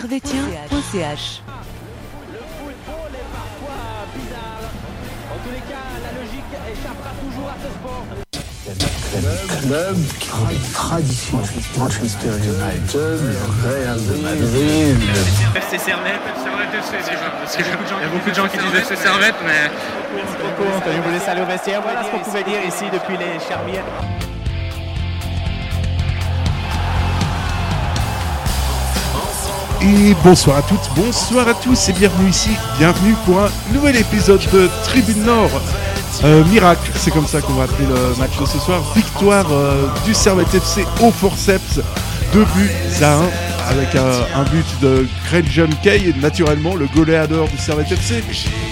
servetien.ch. Le football est parfois bizarre. En tous les cas, la logique échappera toujours à ce sport. club qui ont des traditions. Manchester United, le Real de Madrid. FC Servette. Parce qu'il y a beaucoup de gens qui disent FC Servette, mais. Beaucoup, Anthony voulait saluer au vestiaire. Voilà ce qu'on pouvait dire ici depuis les Charmières. Et bonsoir à toutes, bonsoir à tous et bienvenue ici, bienvenue pour un nouvel épisode de Tribune Nord. Euh, miracle, c'est comme ça qu'on va appeler le match de ce soir. Victoire euh, du Servette FC au forceps, 2 buts à 1 avec un, but de Greg John Kay, naturellement le goléador du Servette FC,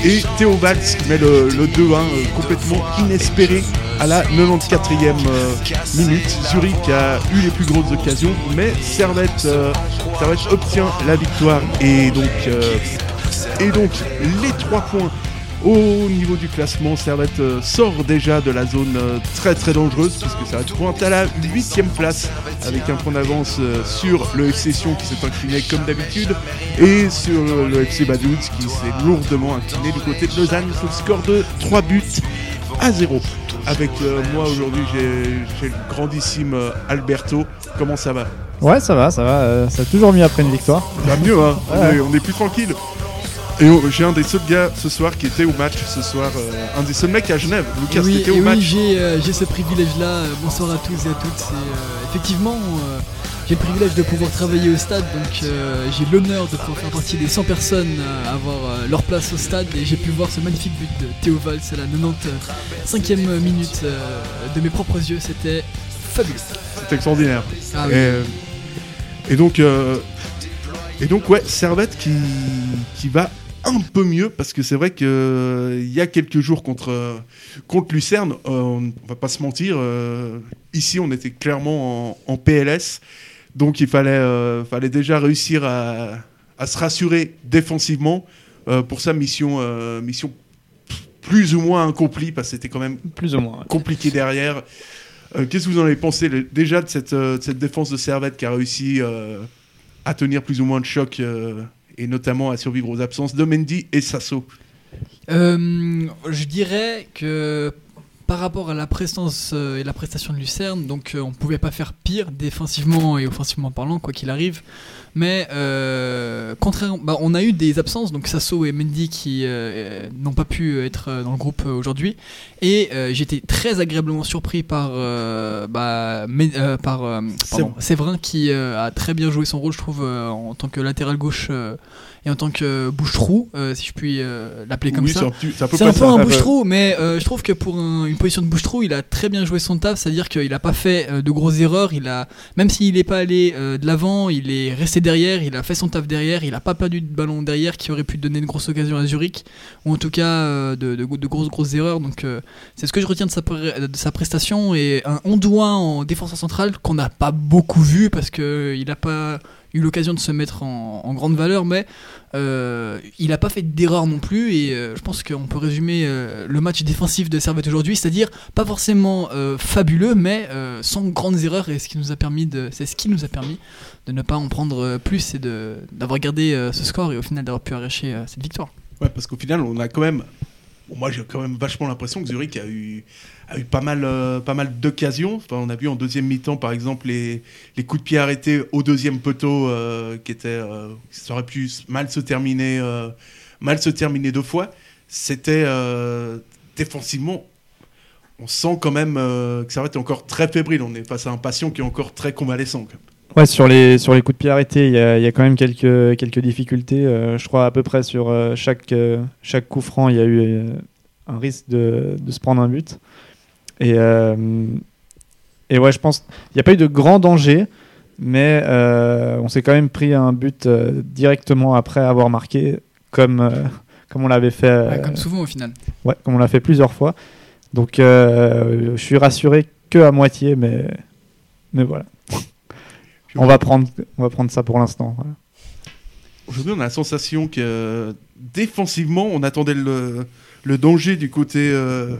et Théo Valls qui met le, le 2-1 euh, complètement inespéré à la 94e euh, minute. Zurich a eu les plus grosses occasions, mais Servette, euh, Servette obtient la victoire et donc, et donc les 3 points au niveau du classement, Servette euh, sort déjà de la zone euh, très très dangereuse puisque Servette pointe à la 8 place avec un point d'avance euh, sur le FC Sion qui s'est incliné comme d'habitude et sur le FC Badouds qui s'est lourdement incliné du côté de Lausanne sur le score de 3 buts à 0. Avec euh, moi aujourd'hui j'ai le grandissime Alberto. Comment ça va? Ouais, ça va, ça va. euh, ça a toujours mieux après une victoire. Ça va mieux hein on, Ouais. est, on est plus tranquille. Et oh, j'ai un des seuls gars ce soir qui était au match ce soir, euh, un des seuls mecs à Genève. Lucas, oui, au oui, match. j'ai euh, j'ai ce privilège-là. Euh, Bonsoir à tous et à toutes. Euh, effectivement, j'ai le privilège de pouvoir travailler au stade, donc j'ai l'honneur de pouvoir faire partie des 100 personnes à avoir leur place au stade. Et j'ai pu voir ce magnifique but de Théo Valls à la 95e minute de mes propres yeux. C'était fabuleux. C'était extraordinaire. Ah et, oui. et donc, et donc ouais, Servette qui, qui va un peu mieux parce que c'est vrai que euh, il y a quelques jours contre euh, contre Lucerne, euh, on va pas se mentir, ici on était clairement en, en PLS, donc il fallait fallait déjà réussir à, à se rassurer défensivement pour sa mission mission plus ou moins accomplie parce que c'était quand même Plus ou moins. ouais. compliqué derrière. Qu'est-ce que vous en avez pensé le- déjà de cette, de cette défense de Servette qui a réussi à tenir plus ou moins de choc et notamment à survivre aux absences de Mendy et Sasso. Euh, je dirais que par rapport à la prestance euh, et la prestation de Lucerne, donc euh, on pouvait pas faire pire défensivement et offensivement parlant, quoi qu'il arrive. Mais euh, contrairement, bah, on a eu des absences, donc Sasso et Mendy qui n'ont pas pu être dans le groupe aujourd'hui. Et j'étais très agréablement surpris par, bah, euh, par pardon, Séverin qui a très bien joué son rôle, je trouve, en tant que latéral gauche et en tant que bouche-trou, si je puis l'appeler comme oui, ça. c'est un, peu un peu un bouche-trou, mais je trouve que pour un- une position de bouche-trou, il a très bien joué son taf, c'est-à-dire qu'il a pas fait euh, de grosses erreurs, il a, même s'il n'est pas allé euh, de l'avant, il est resté derrière, il a fait son taf derrière, il a pas perdu de ballon derrière qui aurait pu donner de grosses occasions à Zurich, ou en tout cas euh, de, grosses grosses erreurs, donc c'est ce que je retiens de sa, de sa prestation, et un Ondoin en défenseur central qu'on n'a pas beaucoup vu, parce qu'il n'a pas eu l'occasion de se mettre en, grande valeur, mais euh, il n'a pas fait d'erreur non plus et euh, je pense qu'on peut résumer euh, le match défensif de Servette aujourd'hui, c'est-à-dire pas forcément fabuleux, mais sans grandes erreurs et ce qui nous a permis de, c'est ce qui nous a permis de ne pas en prendre plus et de d'avoir gardé ce score et au final d'avoir pu arracher cette victoire. Ouais, parce qu'au final, on a quand même. moi, j'ai quand même vachement l'impression que Zurich a eu, a eu pas mal, euh, pas mal d'occasions. On a vu en deuxième mi-temps, par exemple, les, les coups de pied arrêtés au deuxième poteau qui qui étaient, euh, ça aurait pu mal se terminer, euh, mal se terminer deux fois. C'était euh, défensivement. On sent quand même euh, que ça va être encore très fébrile. On est face à un patient qui est encore très convalescent. Ouais, sur les, sur les coups de pied arrêtés, il y y a quand même quelques, quelques difficultés. Euh, je crois à peu près sur euh, chaque, euh, chaque coup franc, il y a eu euh, un risque de, de se prendre un but. Et, euh, et ouais, je pense il n'y a pas eu de grand danger, mais euh, on s'est quand même pris un but euh, directement après avoir marqué, comme, euh, comme on l'avait fait. Ouais, comme souvent au final. Ouais, comme on l'a fait plusieurs fois. Donc euh, je suis rassuré que à moitié, mais, mais voilà. On va, prendre, on va prendre ça pour l'instant. voilà. Aujourd'hui, on a la sensation que euh, défensivement, on attendait le, le danger du côté. euh,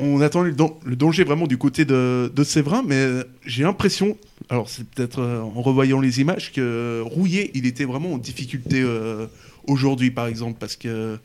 on attendait le, dan- le danger vraiment du côté de, Séverin, mais euh, j'ai l'impression, alors c'est peut-être euh, en revoyant les images que Rouillet, il était vraiment en difficulté euh, aujourd'hui, par exemple, parce que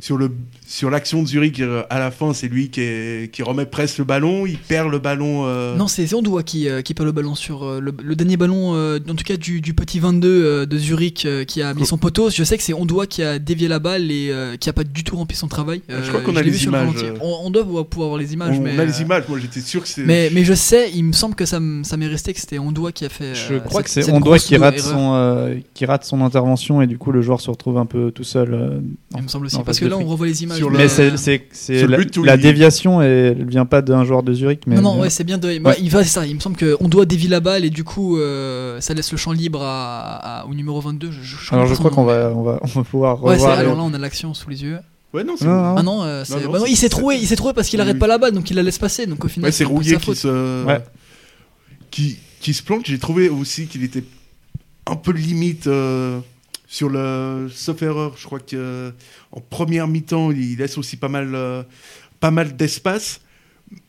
sur le sur l'action de Zurich euh, à la fin, c'est lui qui, est- qui remet presque le ballon, il perd le ballon. euh, Non, c'est Ondoa qui, euh, qui perd le ballon sur euh, le, le dernier ballon, euh, en tout cas du, du petit 22 euh, de Zurich euh, qui a mis son poteau. Je sais que c'est Ondoa qui a dévié la balle et euh, qui a pas du tout rempli son travail. Euh, Je crois qu'on a les le images, euh. On, on doit pouvoir pouvoir voir les images, on, mais. on a les images. Moi, j'étais sûr que c'est. Mais, mais je sais, il me semble que ça, m'est resté que c'était Ondoa qui a fait. Je euh, crois cette- que c'est Ondoa qui rate, erreur. son, euh, qui rate son intervention et du coup le joueur se retrouve un peu tout seul. euh, Il me semble aussi. Parce que de là, on revoit les images. Sur mais, le- Mais c'est, la, la déviation, elle vient pas d'un joueur de Zurich. Mais non, non, ouais, c'est bien de. ouais, Ouais. il va, c'est ça. Il me semble qu'on doit dévier la balle et du coup, euh, ça laisse le champ libre à, à- au numéro 22. Je, je, Alors je crois qu'on va, on va, on va pouvoir revoir. les- alors là, on a l'action sous les yeux. Ouais, non, c'est. Ah non, euh, c'est- non, bah non, c'est- il s'est trouvé, il s'est trouvé parce qu'il arrête oui. pas la balle, donc il la laisse passer. Donc au final, Ouais, c'est un Rouillet qui se, Ouais. qui, qui se plante. J'ai trouvé aussi qu'il était un peu limite euh, sur le. Sauf erreur, je crois que en première mi-temps, il laisse aussi pas mal, euh, pas mal d'espace.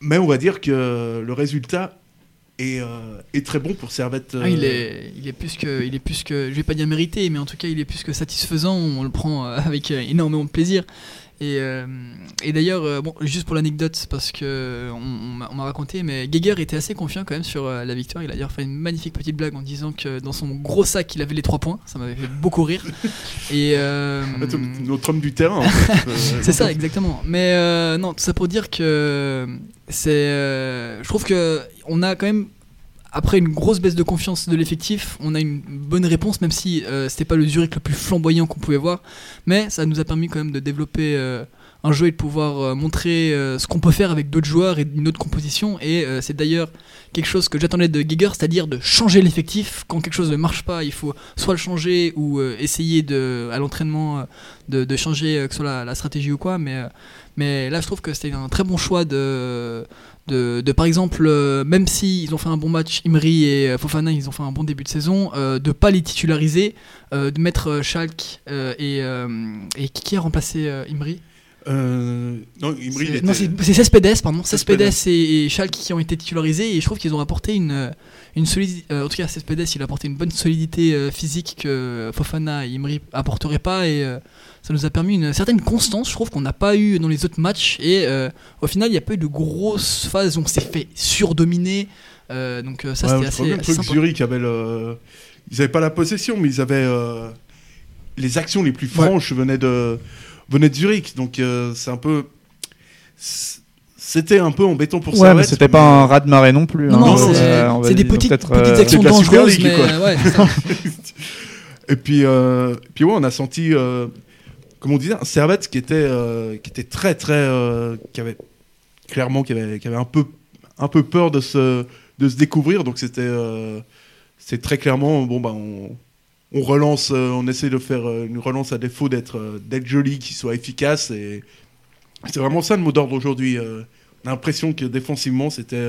Mais on va dire que le résultat est, euh, est très bon pour Servette. Ah, il euh, est, il est plus que, il est plus que, je vais pas dire mérité, mais en tout cas, il est plus que satisfaisant. On le prend avec énormément de plaisir. Et, euh, et d'ailleurs, euh, bon, juste pour l'anecdote, parce que on, on m'a on m'a raconté, mais Geiger était assez confiant quand même sur euh, la victoire. Il a d'ailleurs fait une magnifique petite blague en disant que dans son gros sac, il avait les trois points. Ça m'avait fait beaucoup rire. Et euh, Notre homme du terrain. en fait. Euh, c'est ça, exactement. Mais euh, non, tout ça pour dire que c'est. euh, je trouve que on a quand même. Après une grosse baisse de confiance de l'effectif, on a une bonne réponse, même si euh, c'était pas le Zurich le plus flamboyant qu'on pouvait voir. Mais ça nous a permis quand même de développer euh, un jeu et de pouvoir euh, montrer euh, ce qu'on peut faire avec d'autres joueurs et une autre composition. Et euh, c'est d'ailleurs quelque chose que j'attendais de Giger, c'est-à-dire de changer l'effectif. Quand quelque chose ne marche pas, il faut soit le changer ou essayer de, à l'entraînement de, changer, que ce soit la, la stratégie ou quoi. Mais, mais là, je trouve que c'était un très bon choix de, de, par exemple, même si ils ont fait un bon match, Imri et Fofana, ils ont fait un bon début de saison, euh, de pas les titulariser, de mettre Schalke et, et qui a remplacé Imri? Euh, non, Imri, c'est- Cespedes, pardon. Cespedes. Et, Schalke qui ont été titularisés et je trouve qu'ils ont apporté une, une solidité. en tout cas, Cespedes, il a apporté une bonne solidité euh, physique que Fofana et Imri apporteraient pas et euh, ça nous a permis une certaine constance, je trouve, qu'on n'a pas eu dans les autres matchs. Et euh, au final, il n'y a pas eu de grosses phases où on s'est fait surdominer. Euh, donc euh, ça, Ouais, c'était assez, le truc. Zurich avait le... Ils avaient pas la possession, mais ils avaient euh, les actions les plus franches venaient de venaient de Zurich. Donc euh, c'est un peu c'était un peu embêtant pour Ouais, Servette. mais c'était pas un ras de marée non plus. Non, hein. non, non, c'est Euh, des petites, petites euh, actions de dangereuses, mais quoi. euh, ouais, ça. Et puis, euh, puis ouais, on a senti, euh, comme on disait, un Servette qui était, euh, qui était très, très, euh, qui avait clairement, qui avait, qui avait un peu, un peu peur de se, de se découvrir. Donc c'était, euh, c'est très clairement, bon bah on, on relance, euh, on essaie de faire euh, une relance à défaut d'être, euh, d'être joli, qui soit efficace. Et c'est vraiment ça le mot d'ordre aujourd'hui. on a l'impression que défensivement, c'était,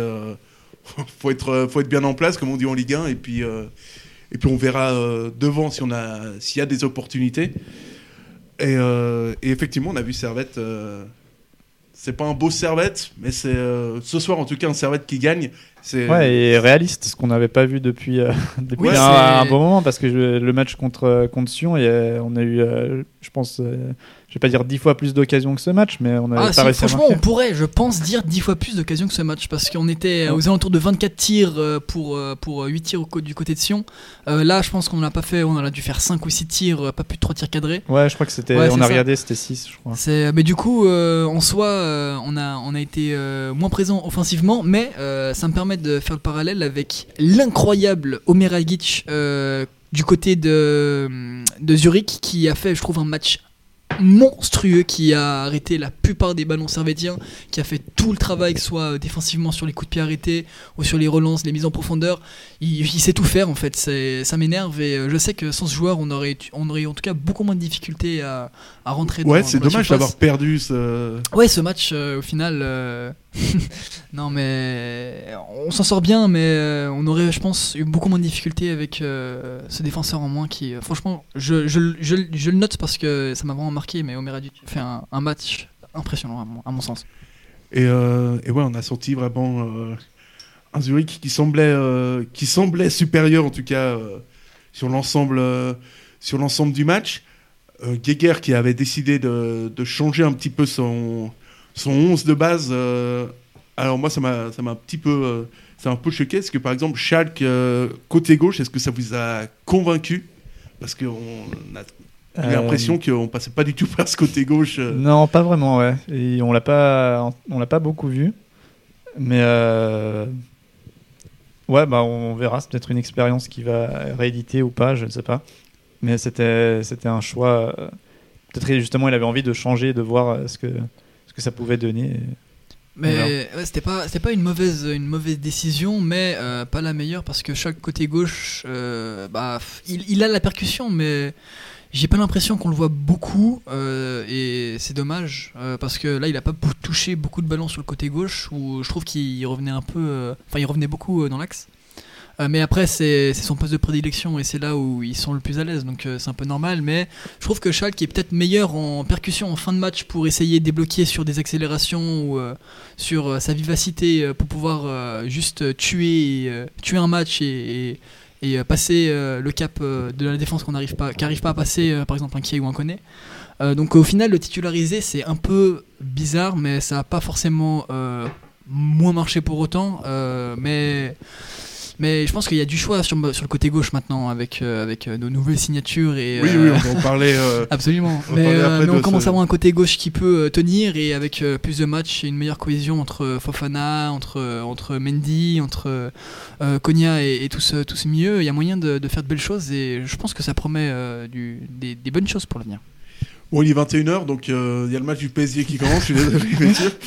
faut être, faut être bien en place, comme on dit en Ligue 1, et puis. et puis on verra devant si a s'il y a des opportunités. Et, et effectivement, on a vu Servette. Euh, c'est pas un beau Servette, mais c'est euh, ce soir en tout cas un Servette qui gagne. C'est Ouais, et réaliste, ce qu'on n'avait pas vu depuis, euh, depuis Oui, un, bon moment, parce que je- le match contre, contre Sion, on a eu, euh, je pense, euh, je vais pas dire dix fois plus d'occasions que ce match, mais on a Ah pas si, réussi à franchement, on pourrait, je pense, dire 10 fois plus d'occasions que ce match parce qu'on était euh, aux alentours de 24 tirs euh, pour, euh, pour 8 tirs du côté de Sion. Euh, là, je pense qu'on n'a pas fait, on a dû faire 5 ou 6 tirs, pas plus de 3 tirs cadrés. Ouais, je crois que c'était, Ouais, on a ça. regardé, c'était 6, je crois. C'est, mais du coup, euh, en soi, euh, on, a, on a été moins présent offensivement, mais ça me permet de faire le parallèle avec l'incroyable Omer Agic du côté de, de Zurich, qui a fait, je trouve, un match monstrueux, qui a arrêté la plupart des ballons servétiens, qui a fait tout le travail, que ce soit défensivement sur les coups de pied arrêtés ou sur les relances, les mises en profondeur. Il, il sait tout faire en fait, c'est, ça m'énerve et euh, je sais que sans ce joueur, on aurait, on aurait en tout cas beaucoup moins de difficultés à, à rentrer dans ouais, dans c'est la dommage d'avoir perdu ce. Ouais, ce match, euh, au final, euh, non mais on s'en sort bien, mais euh, on aurait, je pense, eu beaucoup moins de difficultés avec euh, ce défenseur en moins qui, euh, franchement, je, je, je, je le note parce que ça m'a vraiment marqué, mais Omer Aduc fait un, match impressionnant à mon, sens. Et, euh, et ouais, on a senti vraiment euh, un Zurich qui semblait, euh, qui semblait supérieur en tout cas sur l'ensemble sur l'ensemble du match. Geiger qui avait décidé de, changer un petit peu son, son 11 de base. alors moi ça m'a un petit peu ça un peu choqué. Est-ce que par exemple Schalke côté gauche, est-ce que ça vous a convaincu? Parce qu'on a Euh, l'impression qu'on passait pas du tout par ce côté gauche. euh. Non, pas vraiment, ouais. Et on l'a pas, on l'a pas beaucoup vu. Mais euh, ouais, bah on verra. C'est peut-être une expérience qui va rééditer ou pas, je ne sais pas. Mais c'était, c'était un choix. euh, Peut-être justement, il avait envie de changer, de voir euh, ce que, ce que ça pouvait donner. Mais ouais, c'était pas c'était pas une mauvaise une mauvaise décision, mais euh, pas la meilleure parce que chaque côté gauche, euh, bah il a la percussion, mais j'ai pas l'impression qu'on le voit beaucoup euh, et c'est dommage euh, parce que là il a pas touché beaucoup de ballons sur le côté gauche où je trouve qu'il revenait un peu, euh, enfin il revenait beaucoup euh, dans l'axe. Euh, mais après, c'est son poste de prédilection et c'est là où ils sont le plus à l'aise, donc c'est un peu normal. Mais je trouve que Schalke est peut-être meilleur en percussion en fin de match pour essayer de débloquer sur des accélérations ou sur sa vivacité pour pouvoir juste tuer, tuer un match et, et- et, euh, passer euh, le cap euh, de la défense qu'on n'arrive pas, qu'arrive pas à passer, par exemple un Kiei ou un. Euh, donc au final, le titulariser, c'est un peu bizarre, mais ça n'a pas forcément moins marché pour autant. mais mais je pense qu'il y a du choix sur, sur le côté gauche maintenant avec, euh, avec euh, nos nouvelles signatures. Et, Oui, oui, on va en parler. euh, Absolument. On Mais, on commence ce- à avoir un côté gauche qui peut tenir et avec plus de matchs et une meilleure cohésion entre Fofana, entre, entre Mendy, entre Konya et, et tout, ce, tout ce milieu. Il y a moyen de, de faire de belles choses et je pense que ça promet du, des, des bonnes choses pour l'avenir. Bon, il est 21h, donc euh, il y a le match du PSG qui commence, je suis désolé, messieurs.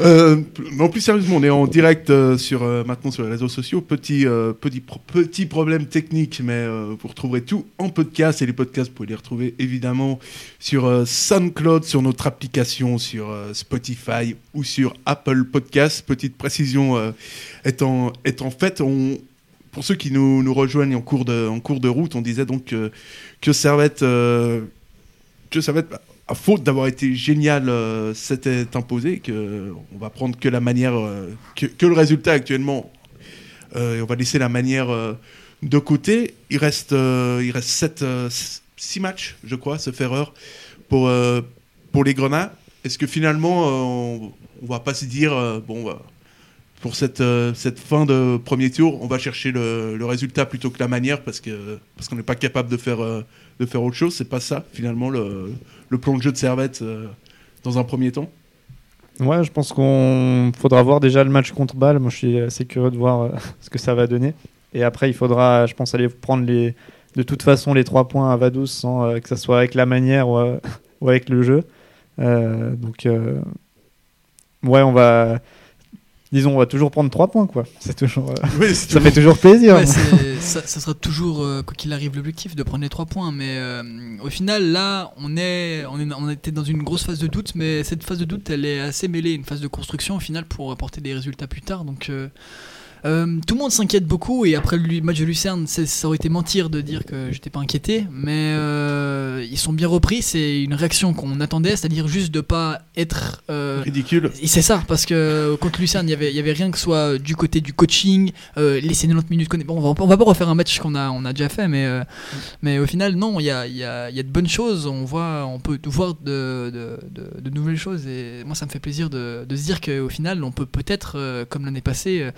Euh, non, plus sérieusement, on est en direct euh, sur, maintenant sur les réseaux sociaux. Petit, petit, pro- petit problème technique, mais vous retrouverez tout en podcast. Et les podcasts, vous pouvez les retrouver évidemment sur SoundCloud, sur notre application, sur Spotify ou sur Apple Podcasts. Petite précision étant, étant faite, on, pour ceux qui nous, nous rejoignent en cours, de, en cours de route, on disait donc que Servette... que ça va être à faute d'avoir été génial, euh, c'était imposé, que on va prendre que la manière, euh, que, le résultat actuellement. Euh, et on va laisser la manière euh, de côté. Il reste, il reste 7, 6 matchs, je crois, sauf erreur, pour, pour les Grenats. Est-ce que finalement, on, on va pas se dire, bon, bah, pour cette, cette fin de premier tour, on va chercher le, résultat plutôt que la manière parce parce qu'on n'est pas capable de faire de faire autre chose. C'est pas ça finalement le, plan de jeu de Servette euh, dans un premier temps. Ouais, je pense qu'on faudra voir déjà le match contre Bâle. Moi, je suis assez curieux de voir euh, ce que ça va donner. Et après, il faudra, je pense, aller prendre les, de toute façon les trois points à Vaduz sans euh, que ça soit avec la manière ou, avec le jeu. Donc, ouais, on va, disons, on va toujours prendre trois points, quoi. C'est toujours, euh, Oui, ça toujours- fait toujours plaisir. Ouais, ça, ça sera toujours, euh, quoi qu'il arrive, l'objectif de prendre les trois points. Mais euh, au final, là, on, est, on, est, on était dans une grosse phase de doute, mais cette phase de doute, elle est assez mêlée, une phase de construction au final pour apporter des résultats plus tard. Donc. Euh, tout le monde s'inquiète beaucoup et après le match de Lucerne, ça aurait été mentir de dire que j'étais pas inquiété, mais euh, ils sont bien repris. C'est une réaction qu'on attendait, c'est-à-dire juste de pas être euh, ridicule. et C'est ça, parce que contre Lucerne, il y avait, il y avait rien que soit du côté du coaching, laisser 90 minutes. Bon, on va, on va pas refaire un match qu'on a, on a déjà fait, mais, mais au final, non, il y a, y, a, y a de bonnes choses. On, voit, on peut voir de, de, de- de nouvelles choses, et moi, ça me fait plaisir de, de se dire qu'au final, on peut peut-être, comme l'année passée,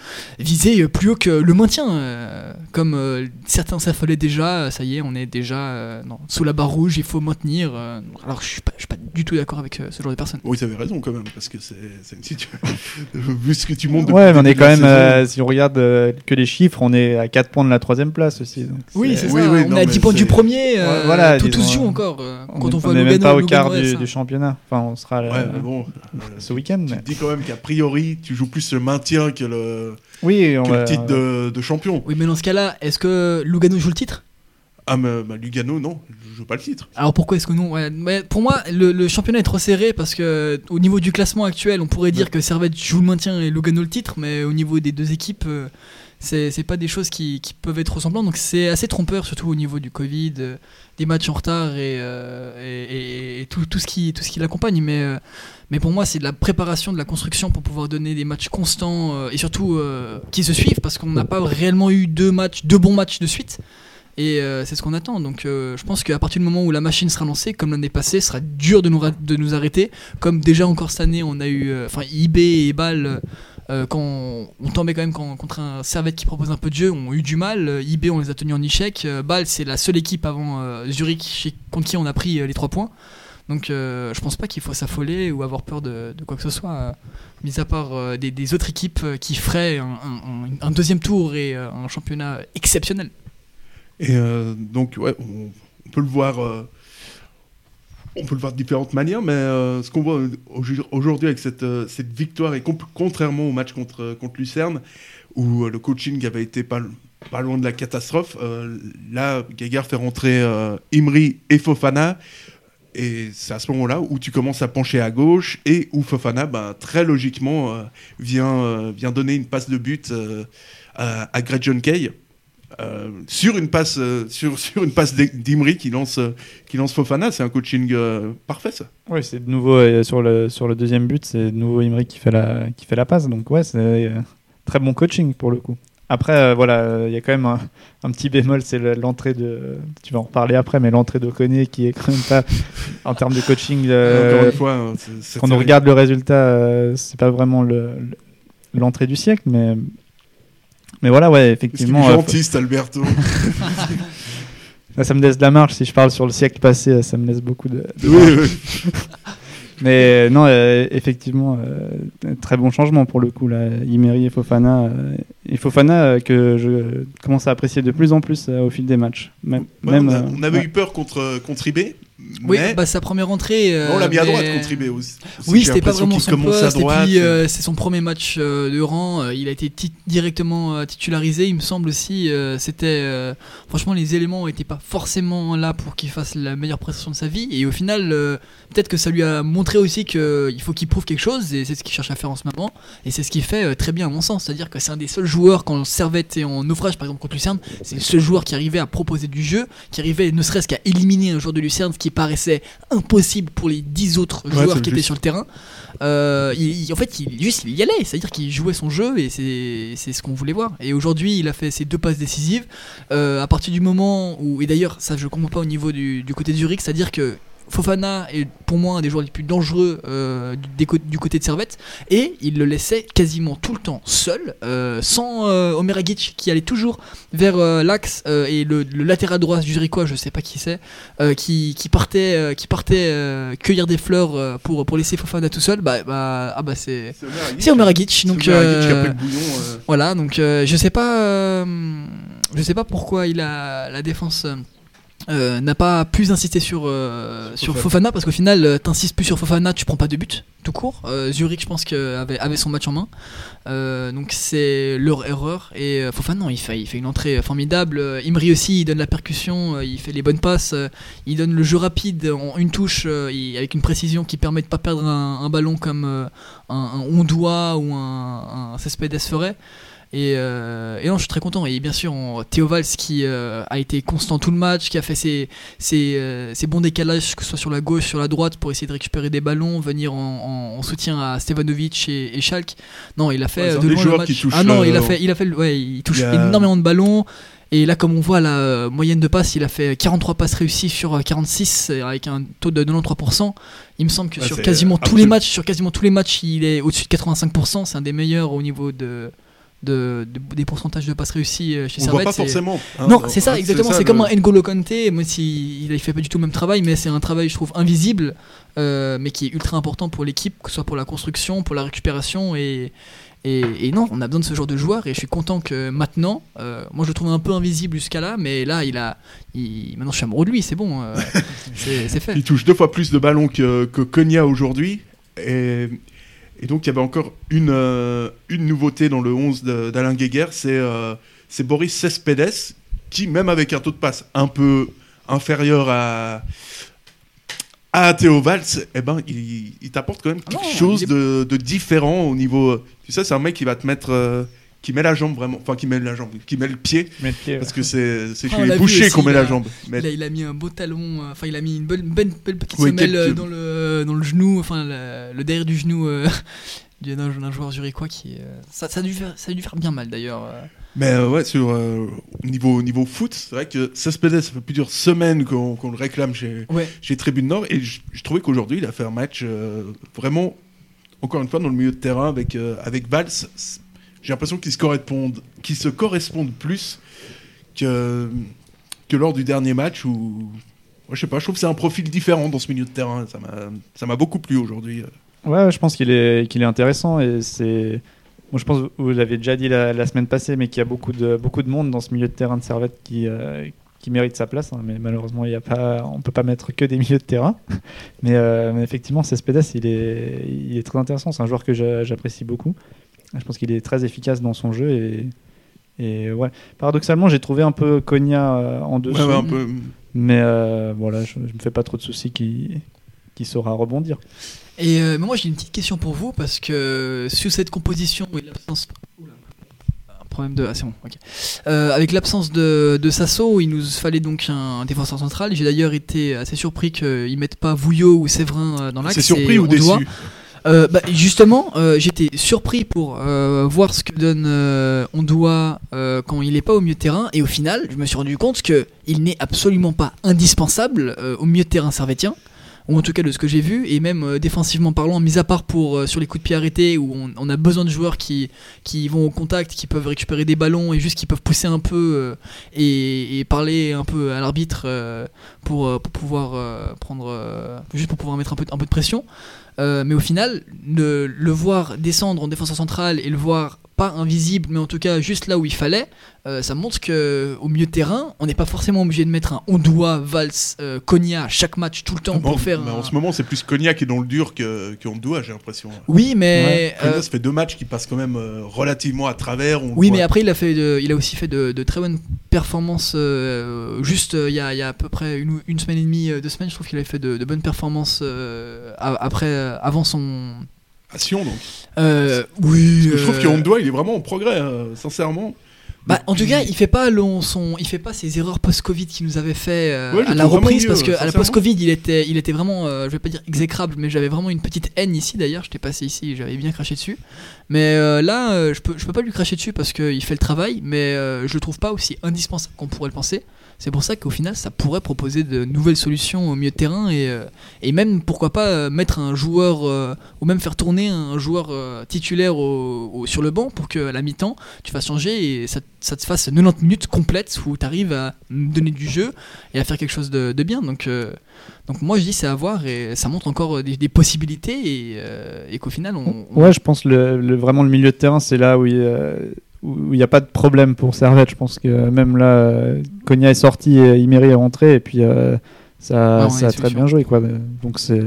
viser plus haut que le maintien. euh, comme euh, certains s'affolaient déjà, ça y est, on est déjà euh, non, sous la barre rouge, il faut maintenir. euh, alors, je suis pas, je suis pas du tout d'accord avec euh, ce genre de personnes. Oui, tu avais raison quand même, parce que c'est c'est une situation. Vu ce que tu montres. Ouais, mais on est quand même, euh, si on regarde euh, que les chiffres, on est à 4 points de la troisième place aussi. donc Oui, c'est Oui, ça. oui, on non, est à mais 10 points du premier. euh, Ouais, voilà, tout, tout se disons, joue encore. euh, On quand on, voit on est Lugano, même pas au quart du, du championnat. Enfin, on sera là, Ouais, mais bon, euh, ce week-end. tu mais- te dis quand même qu'a priori, tu joues plus le maintien que le, Oui, on que va. le titre de, de champion. Oui, mais dans ce cas-là, est-ce que Lugano joue le titre? Ah, mais bah, Lugano, non, je joue pas le titre. Alors pourquoi est-ce que non? Ouais, mais Pour moi, le, le championnat est trop serré parce que au niveau du classement actuel, on pourrait dire que Servette joue le maintien et Lugano le titre, mais au niveau des deux équipes, euh, c'est pas des choses qui, qui peuvent être ressemblantes. Donc c'est assez trompeur, surtout au niveau du Covid, euh, des matchs en retard et, euh, et, et- tout, tout ce qui, tout ce qui l'accompagne. Mais, euh, mais pour moi, c'est de la préparation, de la construction pour pouvoir donner des matchs constants et surtout qui se suivent parce qu'on n'a pas réellement eu deux matchs, deux bons matchs de suite. Et c'est ce qu'on attend. Donc je pense qu'à partir du moment où la machine sera lancée, comme l'année passée, sera dur de nous, de nous arrêter. Comme déjà encore cette année, on a eu. Enfin, IB et Bâle, euh, quand on, on tombait quand même contre un Servette qui propose un peu de jeu, ont eu du mal. Euh, IB, on les a tenus en échec. Euh, Bâle, c'est la seule équipe avant Zurich contre qui on a pris les trois points. Donc euh, je pense pas qu'il faut s'affoler ou avoir peur de, quoi que ce soit, mis à part des, autres équipes qui feraient un, deuxième tour et un championnat exceptionnel. Et donc, ouais, on, on peut le voir. Euh, on peut le voir de différentes manières, mais euh, ce qu'on voit au- aujourd'hui avec cette, euh, victoire, et contrairement au match contre, contre Lucerne, où euh, le coaching avait été pas, loin de la catastrophe, euh, là, Geiger fait rentrer euh, Imri et Fofana, et c'est à ce moment-là où tu commences à pencher à gauche, et où Fofana, ben, très logiquement, euh, vient, euh, donner une passe de but euh, à, à Greg John Kay. Euh, sur une passe euh, sur, sur une passe d'E- d'Imri qui lance euh, qui lance Fofana c'est un coaching parfait ça Oui, c'est de nouveau sur le sur le deuxième but, c'est de nouveau Imri qui fait la qui fait la passe. Donc ouais, c'est très bon coaching pour le coup. Après, voilà, il y a quand même un, un petit bémol, c'est le- l'entrée de. Tu vas en reparler après, mais l'entrée d'Ocone qui est quand même pas en termes de coaching. encore une fois hein, quand on regarde le résultat, c'est pas vraiment le- le- l'entrée du siècle, mais mais voilà, ouais, effectivement. euh, gentil cet Alberto ça, me laisse de la marge si je parle sur le siècle passé, ça me laisse beaucoup de. de oui, oui. Mais non, euh, effectivement, euh, très bon changement pour le coup là. Imeri et Fofana, euh, et Fofana euh, que je commence à apprécier de plus en plus euh, au fil des matchs. Même, Ouais, même, on, a- euh, on avait ouais. eu peur contre contre IB Oui, mais bah, sa première entrée. euh, on l'a mis à mais- droite contre IB aussi Oui, c'était pas vraiment son poste. à droite et puis, euh, c'est son premier match euh, de rang. euh, il a été directement euh, titularisé, il me semble aussi. c'était franchement, les éléments n'étaient pas forcément là pour qu'il fasse la meilleure prestation de sa vie. Et au final, peut-être que ça lui a montré aussi qu'il faut qu'il prouve quelque chose. Et c'est ce qu'il cherche à faire en ce moment. Et c'est ce qu'il fait très bien à mon sens. C'est-à-dire que c'est un des seuls joueurs quand Servette est en naufrage, par exemple contre Lucerne, c'est le seul joueur qui arrivait à proposer du jeu, qui arrivait ne serait-ce qu'à éliminer un joueur de Lucerne, ce qui paraissait impossible pour les 10 autres Ouais, joueurs qui étaient juste. sur le terrain. Euh, il- il- en fait, il, juste il y allait, c'est-à-dire qu'il jouait son jeu et c'est c'est ce qu'on voulait voir. Et aujourd'hui, il a fait ses deux passes décisives. Euh, à partir du moment où, et d'ailleurs, ça je comprends pas au niveau du, du côté de Zurich, c'est-à-dire que Fofana est pour moi un des joueurs les plus dangereux euh, du, du côté de Servette. Et il le laissait quasiment tout le temps seul, euh, sans euh, Omeragic qui allait toujours vers euh, l'axe et le, le latéral droit zurichois, je sais pas qui c'est, qui, qui partait, qui partait cueillir des fleurs pour, pour laisser Fofana tout seul, bah, bah, ah bah c'est c'est Omeragic. donc bouillon voilà, donc euh, je sais pas, je sais pas pourquoi il a la défense euh, n'a pas plus insisté sur euh, sur Fofana. Fofana parce qu'au final, euh, t'insistes plus sur Fofana, tu prends pas de but tout court. Zurich, je pense que avait, son match en main, donc c'est leur erreur. Et Fofana, non, il fait il fait une entrée formidable. Imri aussi, il donne la percussion, il fait les bonnes passes, il donne le jeu rapide en une touche il- avec une précision qui permet de pas perdre un, un ballon comme un, un ou un, un Cespedes ferait. Et, euh, et non, je suis très content. Et bien sûr, on- Théo Valls qui euh, a été constant tout le match, qui a fait ses, ses, euh, ses bons décalages, que ce soit sur la gauche, sur la droite, pour essayer de récupérer des ballons, venir en, en- en soutien à Stevanovic et, et Schalke. Non, il a fait Ouais, euh, de loin le match. ah non, il a fait, il a fait, ouais, il touche énormément de ballons. Et là, comme on voit la moyenne de passes, il a fait 43 passes réussies sur euh, 46 euh, avec un taux de 93%. Il me semble que Ouais, sur quasiment tous les matchs, sur quasiment tous les matchs, il est au-dessus de 85%. C'est un des meilleurs au niveau de, de, de- des pourcentages de passes réussies euh, chez on le voit Servette. pas forcément hein, non, c'est ça, hein, exactement. C'est le- comme un N'Golo Kanté, même s'il il fait pas du tout le même travail, mais c'est un travail, je trouve, invisible, euh, mais qui est ultra important pour l'équipe, que ce soit pour la construction, pour la récupération. Et, et, et non, on a besoin de ce genre de joueur, et je suis content que maintenant, euh, moi je le trouve un peu invisible jusqu'à là, mais là, il a. il- maintenant, je suis amoureux de lui, c'est bon, euh, c'est c'est fait. Il touche deux fois plus de ballons que, que Konya aujourd'hui. Et, et donc, il y avait encore une, euh, une nouveauté dans le 11 de- d'Alain Guéguer, c'est euh, c'est Boris Cespedes, qui, même avec un taux de passe un peu inférieur à, à Théo Valls, eh ben, il, il t'apporte quand même Ah quelque non, chose est- de, de différent au niveau... Tu sais, c'est un mec qui va te mettre... euh, qui met la jambe vraiment, enfin qui met la jambe, qui met le pied, Mais le pied, parce que c'est c'est Ah, chez on les bouchers qu'on met la jambe. Mais Il a, il a mis un beau talon, euh, enfin il a mis une bonne, bonne- belle petite Oui, semelle quelques- euh, dans le, dans le genou, enfin le, le derrière du genou euh, du- d'un joueur zurichois qui. euh, ça, ça, a dû faire, ça a dû faire bien mal d'ailleurs. euh. Mais euh, ouais, sur euh, niveau, niveau foot, c'est vrai que Cespedes, ça fait plusieurs semaines qu'on qu'on le réclame chez, Ouais. chez Tribune Nord, et je, je trouvais qu'aujourd'hui, il a fait un match euh, vraiment, encore une fois, dans le milieu de terrain avec, euh, avec Valls. J'ai l'impression qu'ils se correspondent, qu'ils se correspondent plus que, lors du dernier match où. je sais pas, je trouve que c'est un profil différent dans ce milieu de terrain. Ça m'a- beaucoup plu aujourd'hui. Ouais, je pense qu'il est, qu'il est intéressant et c'est. Moi, je pense vous l'avez déjà dit la, semaine passée, mais qu'il y a beaucoup de, beaucoup de monde dans ce milieu de terrain de Servette qui, euh, qui mérite sa place. hein, mais malheureusement, il y a pas, on peut pas mettre que des milieux de terrain. Mais, euh, mais effectivement, Cespedes, il est, il est très intéressant. C'est un joueur que j'a- j'apprécie beaucoup. Je pense qu'il est très efficace dans son jeu et, et ouais. Paradoxalement, j'ai trouvé un peu Konya euh, en dessous. Ouais, ouais, un peu. Mais euh, voilà, je, je me fais pas trop de soucis qu'il qui saura rebondir. Et euh, moi j'ai une petite question pour vous parce que sur cette composition et l'absence. Problème de. Ah c'est bon, ok. Euh, avec l'absence de, de Sasso, il nous fallait donc un défenseur central. J'ai d'ailleurs été assez surpris qu'ils mettent pas Vouillot ou Séverin dans l'axe. C'est surpris et ou déçu? doit- Euh, bah, justement, euh, j'étais surpris pour euh, voir ce que donne Ondoa euh, quand il n'est pas au milieu de terrain. Et au final, je me suis rendu compte que il n'est absolument pas indispensable au milieu de terrain servétien. Ou en tout cas de ce que j'ai vu, et même défensivement parlant, mis à part pour sur les coups de pied arrêtés où on, on a besoin de joueurs qui, qui vont au contact, qui peuvent récupérer des ballons et juste qui peuvent pousser un peu et, parler un peu à l'arbitre pour, pouvoir prendre juste pour pouvoir mettre un peu de pression. Euh, mais au final, le, le voir descendre en défenseur central et le voir pas invisible, mais en tout cas juste là où il fallait, euh, ça montre que au milieu de terrain, on n'est pas forcément obligé de mettre un Ondoa, Valls, euh, Konya à chaque match tout le temps Bon, pour faire. mais un- En ce moment, c'est plus Cognac qui est dans le dur que, que Ondoa, j'ai l'impression. Oui, mais Cognac, euh, ça fait deux matchs qui passent quand même euh, relativement à travers. on oui, mais après il a fait, de- il a aussi fait de, de très bonnes performances. euh, juste euh, il y, a, il y a à peu près une, une semaine et demie, euh, deux semaines, je trouve qu'il avait fait de, de bonnes performances euh, après, euh, avant son. À Sion, donc. Euh, oui. Parce que je trouve euh, que il est vraiment en progrès, euh, sincèrement. Bah, en tout cas, il fait pas long- son, il fait pas ces erreurs post-Covid qu'il nous avait fait euh, Ouais, je à la reprise mieux, parce que à la post-Covid, il était, il était vraiment, euh, je vais pas dire exécrable, mais j'avais vraiment une petite haine ici. D'ailleurs, j'étais passé ici, j'avais bien craché dessus. Mais euh, là, euh, je peux, je peux pas lui cracher dessus parce qu'il fait le travail, mais euh, je le trouve pas aussi indispensable qu'on pourrait le penser. C'est pour ça qu'au final, ça pourrait proposer de nouvelles solutions au milieu de terrain et, euh, et même pourquoi pas euh, mettre un joueur euh, ou même faire tourner un joueur titulaire sur le banc pour qu'à la mi-temps tu fasses changer et ça, te fasse 90 minutes complètes où tu arrives à donner du jeu et à faire quelque chose de, de bien. Donc, donc moi je dis c'est à voir et ça montre encore des, possibilités et, qu'au final on, Ouais, je pense le, le- vraiment le milieu de terrain, c'est là où il où il n'y a pas de problème pour Servette. Je pense que même là, Konya est sorti et Imeri est rentré, et puis euh, ça, Ouais, on a ça a très bien joué. Quoi. Donc, c'est...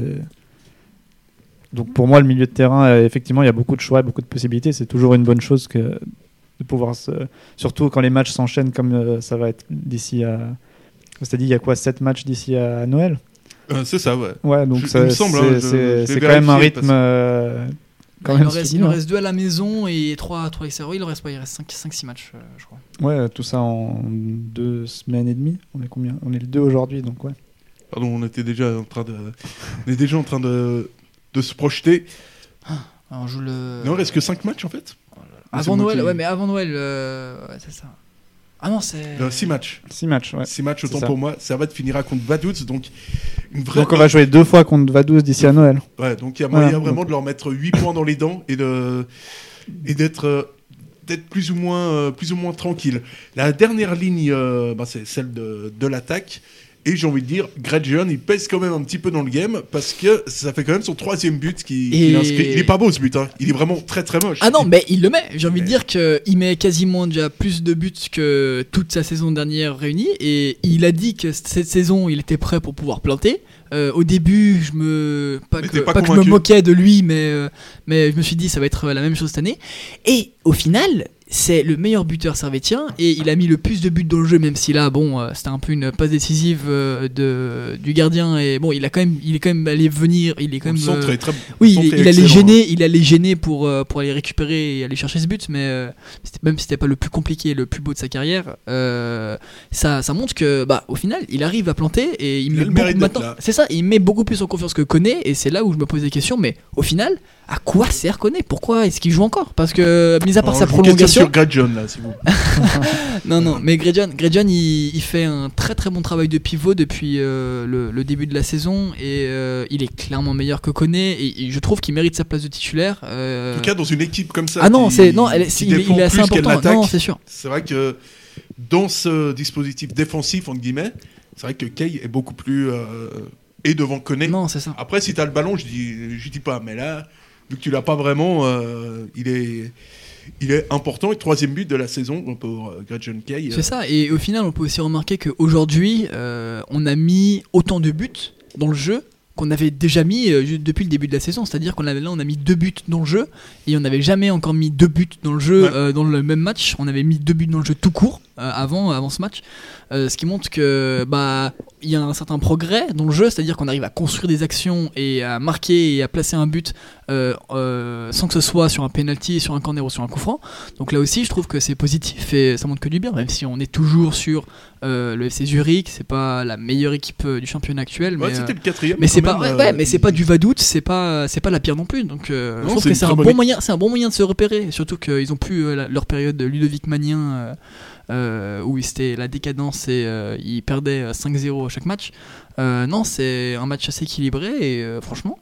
Donc pour moi, le milieu de terrain, euh, effectivement, il y a beaucoup de choix, beaucoup de possibilités. C'est toujours une bonne chose que de pouvoir se... Surtout quand les matchs s'enchaînent comme euh, ça va être d'ici à. C'est-à-dire, il y a quoi 7 matchs d'ici à Noël? Euh, c'est ça, ouais. Ouais, donc Je- ça- il me semble, hein, c'est, je- c'est- je vais c'est quand même un rythme euh, quand il, même en reste, il deux à la maison et trois, trois extérieurs. Il en reste pas, il reste 5-6 matchs, euh, je crois. Ouais, tout ça en deux semaines et demie. On est combien? On est le 2 aujourd'hui, donc ouais. Pardon, on était déjà en train de, on est déjà en train de, de se projeter. Alors, on joue le. Non, il reste que 5 matchs en fait. Avant Noël, qui- ouais, mais avant Noël, euh, ouais, c'est ça. Ah non, c'est. 6 matchs. 6 matchs, ouais. 6 matchs, autant ça. pour moi. Servette finira contre Vaduz, donc une vraie. Donc on va jouer deux fois contre Vaduz d'ici à Noël. Ouais, donc il y a Voilà. moyen vraiment de leur mettre 8 points dans les dents et de et d'être euh, d'être plus ou moins euh, plus ou moins tranquille. La dernière ligne, euh, bah, c'est celle de, de l'attaque. Et j'ai envie de dire, Gretchen, il pèse quand même un petit peu dans le game parce que ça fait quand même son troisième but qui Et- inscrit. Il est pas beau ce but, hein. il est vraiment très très moche. Ah non, mais il le met. J'ai envie de dire qu'il met quasiment déjà plus de buts que toute sa saison dernière réunie. Et il a dit que cette saison, il était prêt pour pouvoir planter. Euh, au début, je me pas, que, pas pas que je me moquais de lui, mais euh, mais je me suis dit ça va être la même chose cette année. Et au final, c'est le meilleur buteur servétien et il a mis le plus de buts dans le jeu même si là bon euh, c'était un peu une passe décisive euh, de du gardien et bon il a quand même il est quand même allé venir il est quand Le même centre euh, est très- oui il, allait excellent, hein. gêner il allait gêner pour euh, pour aller récupérer et aller chercher ce but mais euh, même si c'était pas le plus compliqué et le plus beau de sa carrière euh, ça ça montre que bah au final il arrive à planter et il, met beaucoup maintenant c'est ça il met beaucoup plus en confiance que Koné et c'est là où je me pose des questions mais au final à quoi sert Koné? Pourquoi est-ce qu'il joue encore? Parce que mis à part Alors, sa prolongation sur là, si vous. non, non, mais Gredjon, il, il fait un très très bon travail de pivot depuis euh, le, le début de la saison et euh, il est clairement meilleur que Koné et, et je trouve qu'il mérite sa place de titulaire. euh, En tout cas, dans une équipe comme ça. ah non, qui- c'est non, elle est, qui il, est- défend il est assez important. Non, c'est sûr. C'est vrai que dans ce dispositif défensif, entre guillemets, c'est vrai que Kay est beaucoup plus. Euh, et devant Koné. Non, c'est ça. Après, si tu as le ballon, je dis, je dis pas, mais là, vu que tu l'as pas vraiment, euh, il, est, il est important. Et troisième but de la saison pour euh, Gretchen Kay. C'est ça. Et au final, on peut aussi remarquer qu'aujourd'hui, euh, on a mis autant de buts dans le jeu qu'on avait déjà mis euh, depuis le début de la saison. C'est-à-dire qu'on avait là, on a mis deux buts dans le jeu et on n'avait jamais encore mis deux buts dans le jeu Ouais. euh, dans le même match. On avait mis deux buts dans le jeu tout court euh, avant, avant ce match. Euh, ce qui montre que bah il y a un certain progrès dans le jeu, c'est-à-dire qu'on arrive à construire des actions et à marquer et à placer un but euh, euh, sans que ce soit sur un penalty, sur un corner ou sur un coup franc. Donc là aussi, je trouve que c'est positif et ça montre que du bien, même si on est toujours sur euh, le FC Zurich, c'est pas la meilleure équipe euh, du championnat actuel, Ouais, mais, c'était euh, le quatrième. mais c'est pas, ouais, euh, ouais, mais c'est pas du vadoute, c'est pas, c'est pas la pire non plus. Donc euh, Non, je trouve que c'est un bon moyen, c'est un bon moyen de se repérer, surtout qu'ils ont plus euh, la- leur période de Ludovic euh, euh, où c'était la décadence et euh, ils perdaient euh, 5-0 à chaque match. Euh, non, c'est un match assez équilibré et euh, franchement,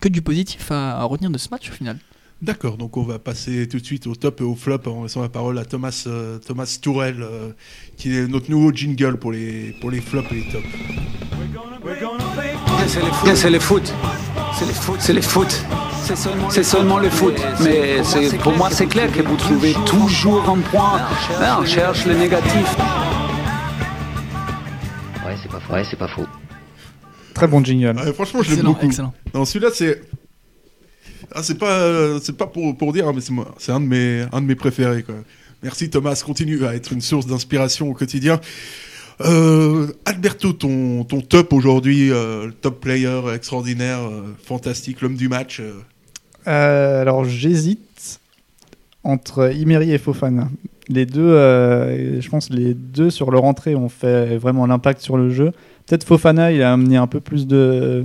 que du positif à, à retenir de ce match au final. D'accord, donc on va passer tout de suite au top et au flop en laissant la parole à Thomas, euh, Thomas Tourel, euh, qui est notre nouveau jingle pour les, pour les flops et les tops. C'est le foot. C'est le foot. C'est le foot. C'est seulement le foot. Mais c'est- pour moi, c'est clair que vous trouvez toujours un point. Là, on cherche le négatif. Ouais, c'est pas faux. Ouais, c'est pas faux. Très bon jingle. Ah, franchement, je l'aime Excellent, beaucoup. excellent. Non, celui-là, c'est. Ah, c'est pas, euh, c'est pas pour, pour dire, hein, mais c'est moi- c'est un de mes, un de mes préférés. Quoi. Merci Thomas, continue à être une source d'inspiration au quotidien. Euh, Alberto, ton, ton top aujourd'hui, euh, le top player extraordinaire, euh, fantastique, l'homme du match. euh. Euh, alors j'hésite entre Imery et Fofana. Les deux, euh, je pense les deux sur leur entrée ont fait vraiment l'impact sur le jeu. Peut-être Fofana, il a amené un peu plus de,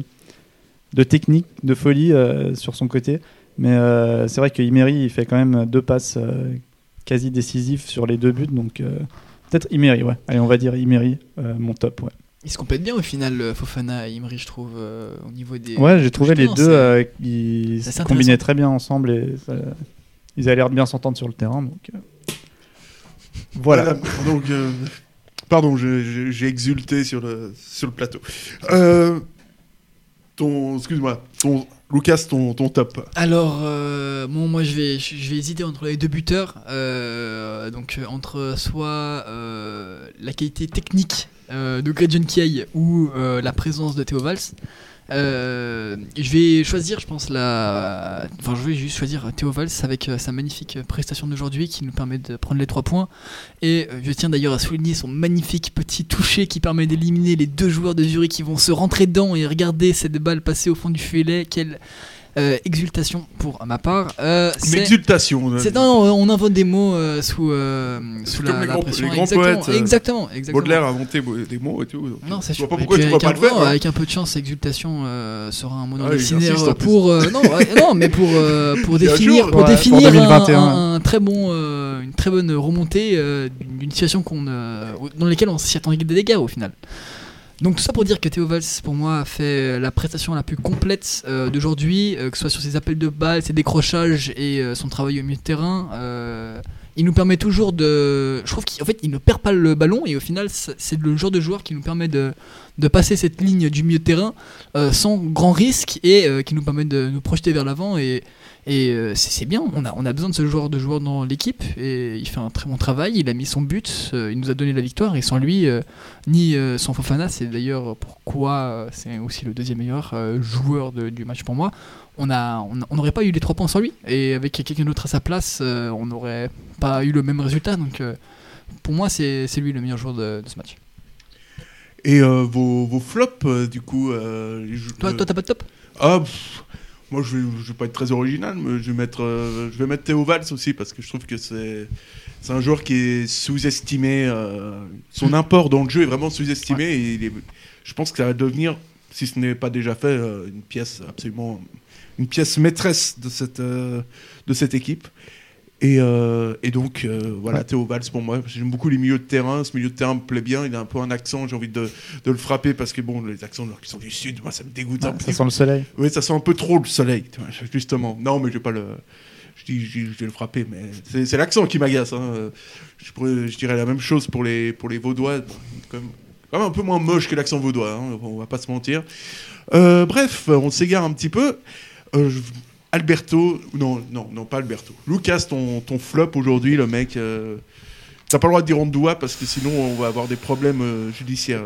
de technique, de folie euh, sur son côté. Mais euh, c'est vrai que Imery, il fait quand même deux passes euh, quasi décisives sur les deux buts. Donc euh, peut-être Imery, ouais. Allez, on va dire Imery, euh, mon top, ouais. Ils se complètent bien au final, Fofana et Imri, je trouve, euh, au niveau des. Ouais, j'ai trouvé les deux, euh, ils se combinaient très bien ensemble et ça- ils avaient l'air de bien s'entendre sur le terrain. Donc, euh, voilà. donc, euh, pardon, j'ai exulté sur le, sur le plateau. Euh, ton, excuse-moi, ton, Lucas, ton, ton top. Alors, euh, bon, moi je vais, je vais hésiter entre les deux buteurs. euh, donc, entre soit la qualité technique de Gretchen Kiei ou la présence de Théo Valls. Euh, je vais choisir, je pense, la. Enfin, je vais juste choisir Théo Valls avec euh, sa magnifique prestation d'aujourd'hui qui nous permet de prendre les trois points. Et euh, je tiens d'ailleurs à souligner son magnifique petit toucher qui permet d'éliminer les deux joueurs de Zurich qui vont se rentrer dedans et regarder cette balle passer au fond du filet. Quelle euh, exultation pour ma part. Euh, c'est- exultation. c'est non, non, on invente des mots euh, sous, euh, sous Comme la, les la grands- pression. les grands exactement, poètes, euh, exactement, exactement. Baudelaire a inventé des mots et tout. donc Non, c'est je sûr. vois pas pourquoi puis tu avec pas un le faire. peu- hein. Avec un peu de chance, exultation euh, sera un mot dans Ah j'insiste en plus. pour euh, non, ouais, non, mais pour euh, pour définir jour, pour ouais, pour définir un- 2021. un, un très bon euh, une très bonne remontée euh, d'une situation qu'on euh, dans laquelle on s'y attendait des dégâts au final. Donc tout ça pour dire que Théo Valls pour moi a fait la prestation la plus complète euh, d'aujourd'hui, euh, que ce soit sur ses appels de balles, ses décrochages et euh, son travail au milieu de terrain. Il nous permet toujours de. Je trouve qu'en fait il ne perd pas le ballon et au final c'est le genre de joueur qui nous permet de, passer cette ligne du milieu de terrain euh, sans grand risque et euh, qui nous permet de nous projeter vers l'avant et, et euh, c'est bien. On a, besoin de ce genre de joueur dans l'équipe et il fait un très bon travail. Il a mis son but, il nous a donné la victoire et sans lui ni sans Fofana, c'est d'ailleurs pourquoi c'est aussi le deuxième meilleur joueur du match pour moi. On n'aurait pas eu les trois points sans lui et avec quelqu'un d'autre à sa place, euh, on n'aurait pas eu le même résultat. Donc euh, pour moi, c'est lui le meilleur joueur de, de ce match. Et euh, vos, vos flops, du coup. les Toi, toi, t'as pas de top? Ah, pff, moi je vais, je vais pas être très original, mais je vais mettre, je vais mettre Théo Valls aussi parce que je trouve que c'est, c'est un joueur qui est sous-estimé. euh, son Mm. import dans le jeu est vraiment sous-estimé et il est- je pense que ça va devenir, si ce n'est pas déjà fait, euh, une pièce absolument, une pièce maîtresse de cette, euh, de cette équipe. Et, euh, et donc, euh, voilà, Ouais. Théo Valls pour moi. J'aime beaucoup les milieux de terrain. Ce milieu de terrain me plaît bien. Il a un peu un accent. J'ai envie de, de le frapper parce que, bon, les accents qui sont du Sud, moi, ça me dégoûte un petit ça sent le soleil. oui, ça sent un peu trop le soleil, justement. Non, mais je vais pas le. Je dis, je, je vais le frapper, mais c'est l'accent qui m'agace. hein. Je, pourrais- je dirais la même chose pour les, pour les Vaudois. Quand même un peu moins moche que l'accent vaudois, hein, on va pas se mentir. Euh, bref, on s'égare un petit peu. Euh, Alberto, non, non, non, pas Alberto. Lucas, ton, ton flop aujourd'hui, le mec. euh, T'as pas le droit de dire Andoua parce que sinon on va avoir des problèmes euh, judiciaires.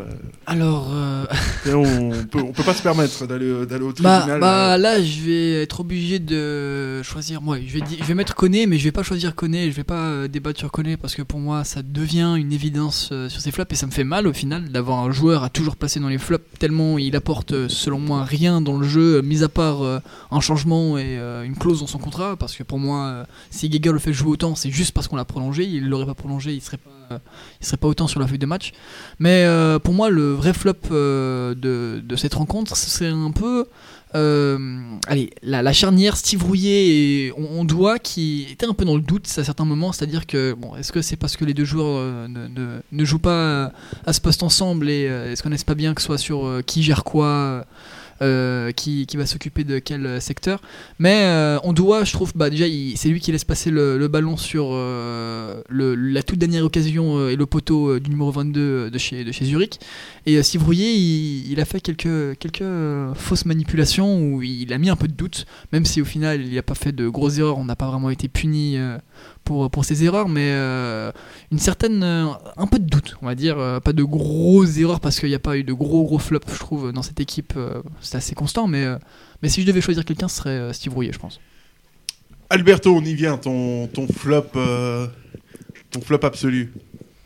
Alors, euh, on, peut, on peut pas se permettre d'aller d'aller au bah, tribunal. bah euh. là, je vais être obligé de choisir. Moi, je vais, di- je vais mettre Koné, mais je vais pas choisir Koné. Je vais pas euh, débattre sur Koné parce que pour moi, ça devient une évidence euh, sur ses flops et ça me fait mal au final d'avoir un joueur à toujours placer dans les flops tellement il apporte, euh, selon moi, rien dans le jeu, euh, mis à part euh, un changement et euh, une clause dans son contrat. Parce que pour moi, euh, si Geiger le fait jouer autant, c'est juste parce qu'on l'a prolongé. Il l'aurait pas prolongé, il serait pas, il serait pas autant sur la feuille de match. Mais euh, pour moi, le vrai flop euh, de, de cette rencontre, c'est un peu euh, allez, la, charnière Steve Rouillet et on, doit qui était un peu dans le doute à certains moments, c'est-à-dire que bon, est-ce que c'est parce que les deux joueurs ne, ne- jouent pas à ce poste ensemble et euh, est-ce qu'on n'est pas bien que ce soit sur qui gère quoi euh, qui, qui va s'occuper de quel euh, secteur. Mais euh, on doit, je trouve, bah, déjà, c'est lui qui laisse passer le, ballon sur la toute dernière occasion et le poteau du numéro 22 de chez, de chez Zurich. Et euh, Steve Rouillet, il, il a fait quelques, quelques fausses manipulations où il a mis un peu de doute, même si au final il n'a pas fait de grosses erreurs, on n'a pas vraiment été puni pour, pour ses erreurs, mais euh, une certaine. euh, un peu de doute, on va dire. euh, pas de grosses erreurs parce qu'il n'y a pas eu de gros gros flops, je trouve, dans cette équipe. c'est assez constant, mais, mais si je devais choisir quelqu'un, ce serait Steve Rouillet, je pense. Alberto, on y vient, ton, ton flop, ton flop absolu.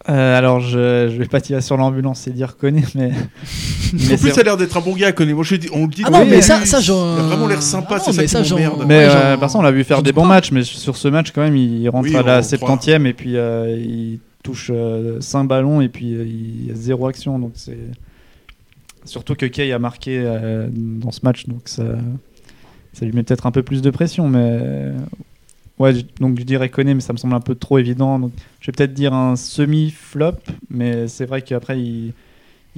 Euh, alors, je, je vais pas tirer sur l'ambulance et dire connaît, mais. mais en plus, ça a l'air d'être un bon gars, connais. Moi, je dis, on le dit. Ah non, mais ça- ça, Il a vraiment l'air sympa, Ah non, c'est mais ça ça, qui m'emmerde. Mais Ouais, euh, par contre, on l'a vu faire des bons pas. matchs, mais sur ce match, quand même, il rentre Oui, à la on croit. 70e et puis euh, il touche 5 ballons et puis euh, il y a zéro action. Donc c'est surtout que Kay a marqué euh, dans ce match, donc ça, ça lui met peut-être un peu plus de pression. Mais ouais, donc je dirais connaît, mais ça me semble un peu trop évident. Donc je vais peut-être dire un semi-flop, mais c'est vrai qu'après il,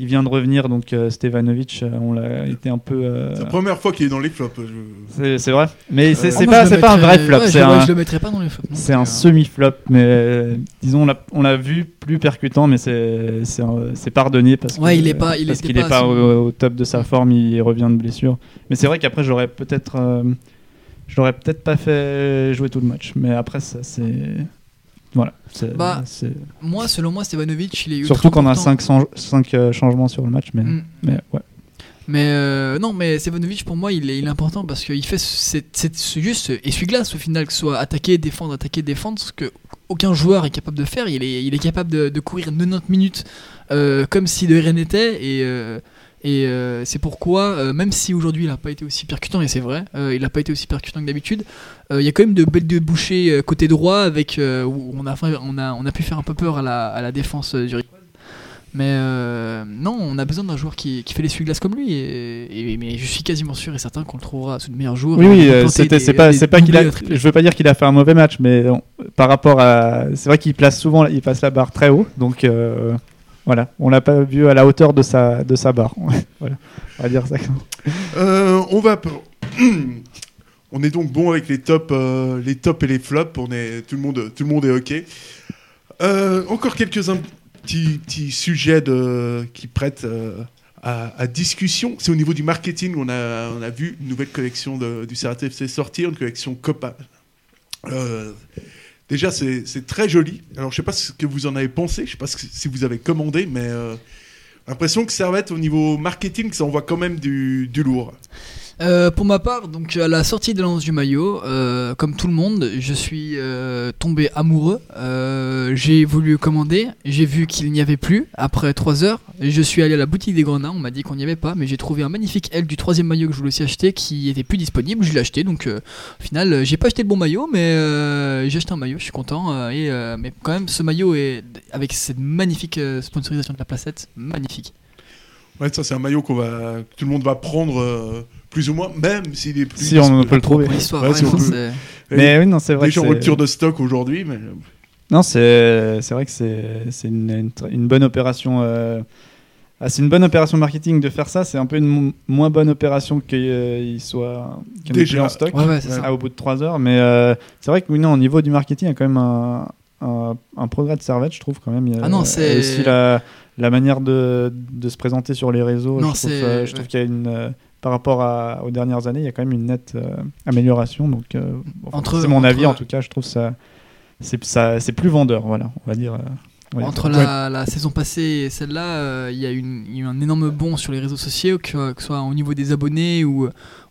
il vient de revenir, donc euh, Stevanovic, euh, on l'a été un peu. euh, C'est la première fois qu'il est dans les flops. je- c'est c'est vrai, mais c'est Euh, Ah, pas, c'est pas un vrai flop, ouais, je, ouais, un, je le mettrais pas dans les flops. c'est un semi-flop, mais euh, disons on l'a- vu plus percutant, mais c'est pardonné parce Ouais, que- il est pas- il parce était qu'il est pas au, au top de sa forme, il revient de blessure. Mais c'est vrai qu'après j'aurais peut-être euh, je l'aurais peut-être pas fait jouer tout le match, mais après ça c'est voilà. c'est- Bah, c'est- Moi, selon moi, Stevanovic, il est ultra Surtout qu'on a important. 5 changements sur le match, mais, Mm. mais ouais. Mais euh, non, mais Stevanovic pour moi il est, il est important parce qu'il fait cette, cette- ce juste essuie-glace au final, que ce soit attaquer, défendre, attaquer, défendre, ce que aucun joueur est capable de faire. Il est, il est capable de, de courir 90 minutes euh, comme si de rien n'était et, euh, et euh, c'est pourquoi, euh, même si aujourd'hui il n'a pas été aussi percutant, et c'est vrai, euh, il n'a pas été aussi percutant que d'habitude, il y a quand même de belles débouchés côté droit avec, où on a, on, a, on a pu faire un peu peur à la, à la défense du mais euh, non, on a besoin d'un joueur qui, qui fait l'essuie-glace comme lui. Et, et- mais je suis quasiment sûr et certain qu'on le trouvera sous de meilleurs joueurs. Oui, oui, c'est pas, pas qu'il a, je veux pas dire qu'il a fait un mauvais match, mais on- par rapport à, c'est vrai qu'il place souvent, il passe la barre très haut, donc euh, voilà, on l'a pas vu à la hauteur de sa, de sa barre. on va dire. Euh, on est donc bon avec les tops, euh, les tops et les flops. On est tout le monde, tout le monde est ok. Euh, encore quelques petits, petits sujets qui prêtent à, discussion. C'est au niveau du marketing. On a, on a vu une nouvelle collection de- du CRTFC sortir, une collection Copa. Déjà, c'est très joli. Alors, je sais pas ce que vous en avez pensé. Je sais pas que- si vous avez commandé, mais euh, l'impression que Servette, au niveau marketing, ça envoie quand même du, du lourd. Euh, pour ma part, donc à la sortie de l'annonce du maillot, euh, comme tout le monde, je suis euh, tombé amoureux. J'ai voulu commander, j'ai vu qu'il n'y avait plus après 3 heures. Je suis allé à la boutique des Grenats, on m'a dit qu'on n'y avait pas, mais j'ai trouvé un magnifique L du troisième maillot que je voulais aussi acheter qui était plus disponible. Je l'ai acheté, donc au final, j'ai pas acheté le bon maillot, mais j'ai acheté un maillot, je suis content. et, mais quand même, ce maillot est avec cette magnifique sponsorisation de la placette, magnifique. Ouais, ça c'est un maillot qu'on va, que tout le monde va prendre plus ou moins, même s'il est plus. Si on peut le trouver. Pour l'histoire, Ouais, ouais, si on non, peut. c'est- Mais oui, non, c'est vrai. Déjà en rupture de stock aujourd'hui, mais Non, c'est c'est vrai que c'est c'est une, une, bonne opération. euh, ah, c'est une bonne opération marketing de faire ça. C'est un peu une mo- moins bonne opération qu'il soit qu'il n'y ait Déjà. en stock Ouais, ouais, c'est ça. ah, au bout de 3 heures. Mais euh, c'est vrai que oui, non, au niveau du marketing, il y a quand même un, un, un progrès de Servette, je trouve quand même. Il y a- Ah non, et c'est- aussi la, la manière de, de se présenter sur les réseaux. Non, je trouve, c'est- euh, je trouve qu'il y a une euh, par rapport à, aux dernières années, il y a quand même une nette euh, amélioration. Donc, euh, enfin, c'est mon avis en tout cas. Je trouve ça c'est ça c'est plus vendeur, voilà, on va dire. euh, on va dire Entre la, la saison passée et celle-là, euh, il y, a y eu un énorme bond sur les réseaux sociaux, que, que ce soit au niveau des abonnés ou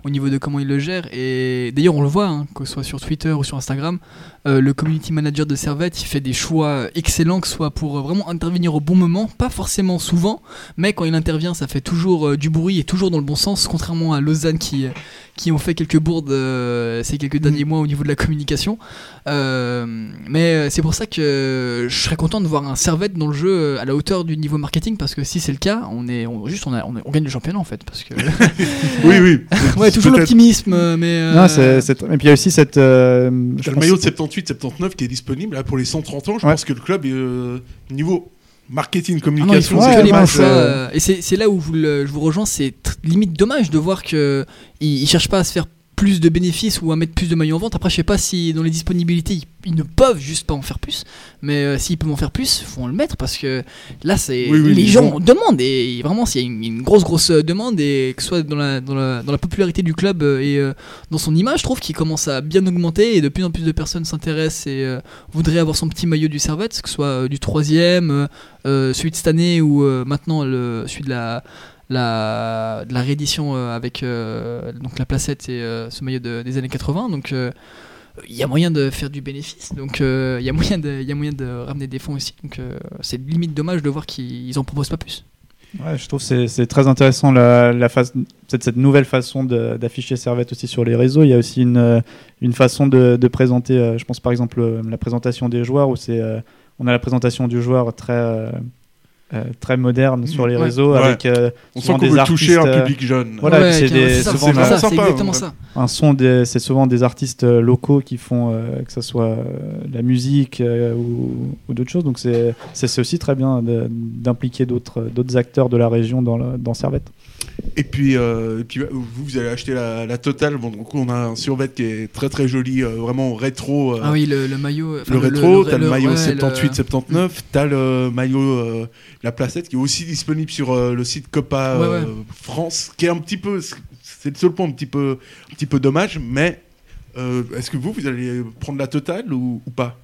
au niveau de comment ils le gèrent. Et d'ailleurs, on le voit, hein, que ce soit sur Twitter ou sur Instagram, euh, le community manager de Servette, il fait des choix excellents, que ce soit pour euh, vraiment intervenir au bon moment, pas forcément souvent, mais quand il intervient, ça fait toujours euh, du bruit et toujours dans le bon sens, contrairement à Lausanne qui, qui ont fait quelques bourdes euh, ces quelques derniers mois au niveau de la communication. Euh, mais c'est pour ça que je serais content de voir un Servette dans le jeu à la hauteur du niveau marketing parce que si c'est le cas, on est on, juste on, a- on gagne le championnat en fait parce que oui, oui. ouais toujours l'optimisme euh, mais euh, Non, c'est- c'est- et puis il y a aussi cette. euh, je le pense- maillot de 78-79 qui est disponible là, pour les 130 ans. Je Ouais. pense que le club, est, euh, niveau marketing, Ah non, communication, Ouais, ouais, bons c'est- euh, et c'est c'est là où vous le- je vous rejoins, c'est tr- limite dommage de voir que ils, ils cherchent pas à se faire plus de bénéfices ou à mettre plus de maillots en vente. Après, je sais pas si dans les disponibilités ils, ils ne peuvent juste pas en faire plus, mais euh, s'ils peuvent en faire plus, faut le mettre parce que là, c'est Oui, oui, les gens demandent et vraiment, s'il y a une, une grosse grosse euh, demande et que ce soit dans la, dans la, dans la popularité du club euh, et euh, dans son image, je trouve qu'il commence à bien augmenter et de plus en plus de personnes s'intéressent et euh, voudraient avoir son petit maillot du Servette, que ce soit du troisième, celui de cette année ou maintenant le, celui de la, de la réédition euh, avec euh, donc la placette et euh, ce maillot de- des années 80. Donc il y a moyen de faire du bénéfice, donc il y, a moyen de- y a moyen de ramener des fonds aussi. Donc c'est limite dommage de voir qu'ils en proposent pas plus. Ouais, je trouve que c'est- très intéressant la, face, cette, cette nouvelle façon d'afficher Servette aussi sur les réseaux. Il y a aussi une, une façon de, présenter, je pense par exemple la présentation des joueurs où on a la présentation du joueur très euh, très moderne sur les Ouais. réseaux Ouais. avec euh, on sent souvent qu'on des veut toucher un artistes, euh, public jeune. Voilà, Ouais, c'est des- ça, souvent c'est des- ça, c'est sympa, exactement ouais. ça. un son des- c'est souvent des artistes euh, locaux qui font euh, que ce soit euh, la musique euh, ou, ou d'autres choses donc c'est aussi très bien d'impliquer d'autres d'autres acteurs de la région dans, le- dans Servette Et puis, euh, et puis vous, vous allez acheter la, la totale. Bon, donc on a un survêt qui est très très joli, euh, vraiment rétro. euh, Ah oui, le, le maillot. le rétro, t'as le, le- maillot ouais, 78-79, t'as le maillot la placette qui est aussi disponible sur le site Copa Ouais, ouais. France, qui est un petit peu, c'est le seul point un petit peu, un petit peu dommage, mais est-ce que vous, vous allez prendre la totale ou, ou pas?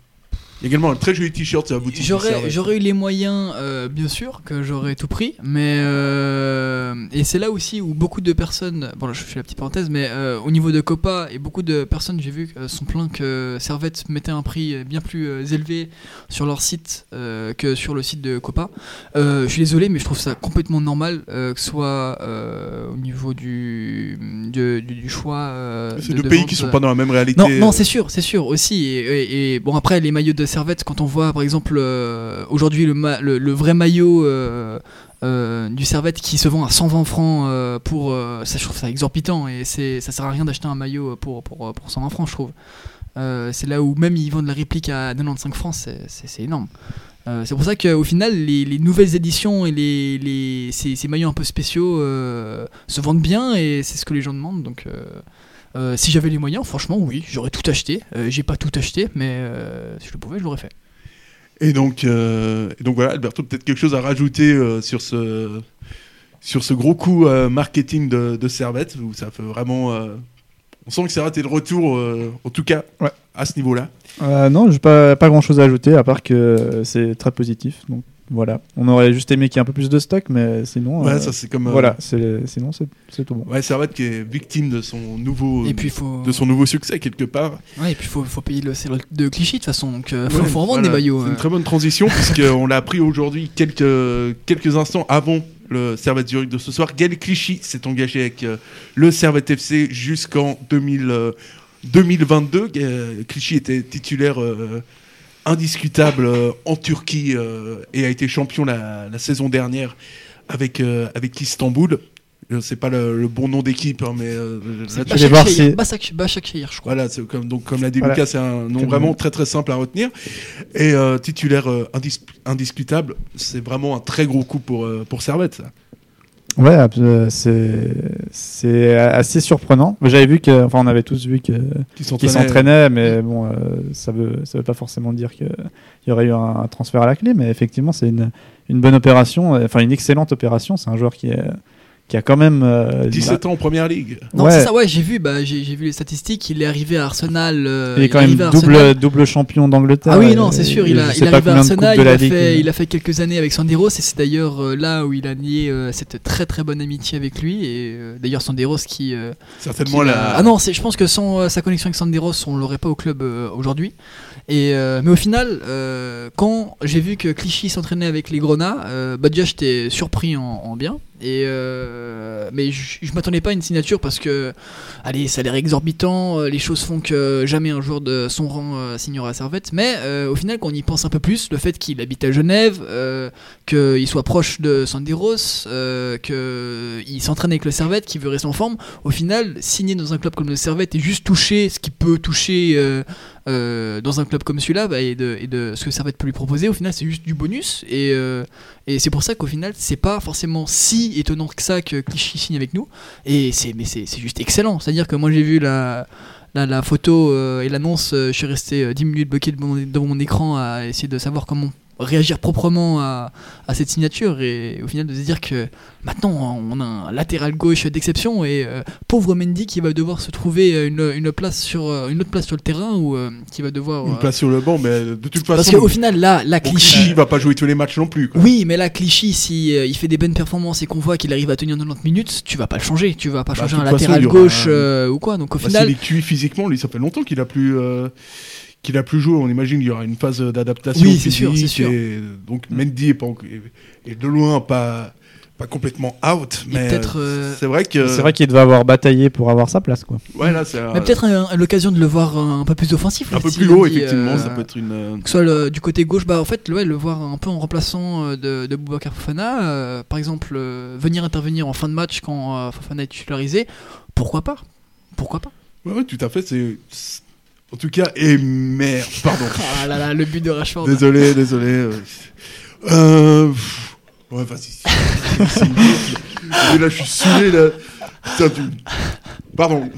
Il y a également un très joli t-shirt la boutique. J'aurais, j'aurais eu les moyens, euh, bien sûr, que j'aurais tout pris, mais euh, et c'est là aussi où beaucoup de personnes, bon là je fais la petite parenthèse, mais euh, au niveau de Copa et beaucoup de personnes, j'ai vu, sont plaints que Servette mettait un prix bien plus élevé sur leur site que sur le site de Copa. Je suis désolé, mais je trouve ça complètement normal, que ce soit au niveau du du, du- du choix. C'est de- deux de pays vente, qui sont pas dans la même réalité. non, non, c'est sûr, c'est sûr aussi. Et, et- et bon, après, les maillots de Servette, quand on voit par exemple euh, aujourd'hui le, vrai maillot euh, euh, du Servette qui se vend à 120 francs pour. ça, je trouve ça exorbitant et ça sert à rien d'acheter un maillot pour, pour, pour 120 francs, je trouve. C'est là où même ils vendent la réplique à 95 francs, c'est, énorme. C'est pour ça qu'au final, les, les nouvelles éditions et les, les, ces, maillots un peu spéciaux se vendent bien et c'est ce que les gens demandent. Donc, euh, si j'avais les moyens, franchement, oui, j'aurais tout acheté. Euh, j'ai pas tout acheté, mais euh, si je le pouvais, je l'aurais fait. Et donc, euh, et donc voilà, Alberto, peut-être quelque chose à rajouter euh, sur ce sur ce gros coup euh, marketing de, de Servette où ça fait vraiment. euh, on sent que Servette est de retour, euh, en tout cas, à ce niveau-là. Euh, non, j'ai pas, pas grand chose à ajouter à part que c'est très positif. Donc voilà. On aurait juste aimé qu'il y ait un peu plus de stock, mais sinon. Ouais, euh, ça c'est comme. euh, voilà, c'est- sinon c'est c'est tout bon. Ouais, Servette qui est victime de son nouveau, Et puis, faut. de son nouveau succès quelque part. Ouais, et puis, faut, faut payer le salaire de Clichy de toute façon. Donc, euh, faut, Ouais, faut en vendre voilà. des maillots. C'est une euh. très bonne transition puisqu'on l'a appris aujourd'hui quelques, quelques instants avant le Servette Zurich de ce soir. Gaël Clichy s'est engagé avec euh, le Servette FC jusqu'en 2000, euh, 2022. Euh, Clichy était titulaire euh, indiscutable euh, en Turquie euh, et a été champion la, la saison dernière avec, euh, avec Istanbul. Euh, C'est pas le, le bon nom d'équipe, hein, mais euh, là, Je vais voir Başakşehir, je crois. voilà, c'est comme, donc, comme l'a dit Voilà. Lucas, c'est un nom vraiment bon. très très simple à retenir. Et euh, titulaire euh, indis- indiscutable, c'est vraiment un très gros coup pour, euh, pour Servette. Ça. Ouais, euh, c'est assez surprenant. J'avais vu que, enfin, on avait tous vu que Qui s'entraînait- mais bon, euh, ça veut ça veut pas forcément dire qu'il y aurait eu un, un transfert à la clé, mais effectivement, c'est une une bonne opération, euh, enfin une excellente opération. C'est un joueur qui est qui a quand même euh, 17 ans en première ligue. Non, Ouais. c'est ça, ouais, j'ai vu, bah, j'ai vu les statistiques. Il est arrivé à Arsenal. euh, il est quand même double Arsenal. double champion d'Angleterre. Ah oui, non, c'est sûr. Il, a, est arrivé à Arsenal. Il a, Ligue. fait, il a fait quelques années avec Sanderos. Et c'est d'ailleurs euh, là où il a nié euh, cette très très bonne amitié avec lui. Et euh, d'ailleurs, Sanderos qui. euh, Certainement qui la. Ah non, c'est- je pense que sans euh, sa connexion avec Sanderos, on l'aurait pas au club euh, aujourd'hui. Et euh, mais au final, euh, quand j'ai vu que Clichy s'entraînait avec les Grenats, euh, bah déjà j'étais surpris en, en bien. Euh, mais je, je m'attendais pas à une signature parce que, allez, ça a l'air exorbitant. euh, Les choses font que jamais un joueur de son rang euh, signera à Servette. Mais au final, quand on y pense un peu plus, le fait qu'il habite à Genève, qu'il soit proche de Sanderos, qu'il s'entraîne avec le Servette, qu'il veut rester en forme, au final, signer dans un club comme le Servette et juste toucher ce qui peut toucher dans un club comme celui-là bah, et, de, ce que Servette peut lui proposer, au final, c'est juste du bonus. Et, et c'est pour ça qu'au final, c'est pas forcément si étonnant que ça que Clichy signe avec nous. Et c'est, mais c'est, c'est juste excellent. C'est-à-dire que moi, j'ai vu la. La, la photo euh, et l'annonce, euh, je suis resté euh, 10 minutes bloqué devant mon écran à essayer de savoir comment réagir proprement à, à cette signature et au final de se dire que maintenant on a un latéral gauche d'exception et euh, pauvre Mendy qui va devoir se trouver une, une place sur euh, une autre place sur le terrain ou euh, qui va devoir Une euh, place sur le banc, mais de toute parce façon. qu'au final là la Clichy va pas jouer tous les matchs non plus. quoi. oui mais là Clichy si euh, il fait des bonnes performances et qu'on voit qu'il arrive à tenir 90 minutes tu vas pas le changer tu vas pas Bah, changer un façon, latéral il gauche un- euh, ou quoi donc au Bah, final S'il est cuit physiquement, lui, ça fait longtemps qu'il a plus. Qu'il a plus joué, on imagine qu'il y aura une phase d'adaptation. Oui, c'est sûr, c'est physique sûr. et donc Mendy est, pas, de loin pas, pas complètement out, mais euh, c'est vrai que C'est vrai qu'il devait avoir bataillé pour avoir sa place, quoi. ouais, là, c'est mais peut-être un- l'occasion de le voir un, peu plus offensif un peu aussi, plus haut, effectivement, euh, ça peut être une. euh, que ce soit le- du côté gauche, bah en fait, ouais, le voir un peu en remplaçant euh, de, de Boubacar Fofana, euh, par exemple, euh, venir intervenir en fin de match quand euh, Fofana est titularisé, pourquoi pas? Pourquoi pas? Ouais, ouais, tout à fait. C'est c'est- en tout cas et merde. Pardon. Ah là là, le but de Rashford. désolé, désolé. euh. Euh, Ouais, vas-y. Et là, je suis saoulé là. Putain, tu- Pardon.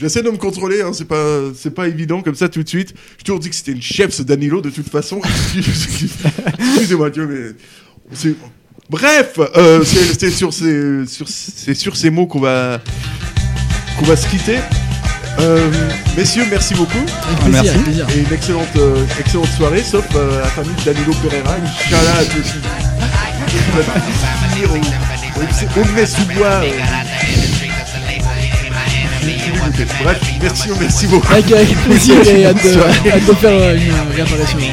J'essaie de me contrôler. Hein. C'est pas, c'est pas évident comme ça tout de suite. Je toujours dit que c'était une chef ce Danilo de toute façon. Excusez-moi, Dieu, mais Bref, euh, c'est sur ces, sur, c'est sur ces mots qu'on va, qu'on va se quitter. Euh, messieurs, merci beaucoup. Avec plaisir, merci. avec plaisir. Et une excellente, euh, excellente soirée, sauf euh, la famille de Danilo Pereira. Inch'Allah, à tous. On sous bois. euh. Bref, merci, merci beaucoup. Avec, avec plaisir et hâte de, faire euh, une réapparition ici.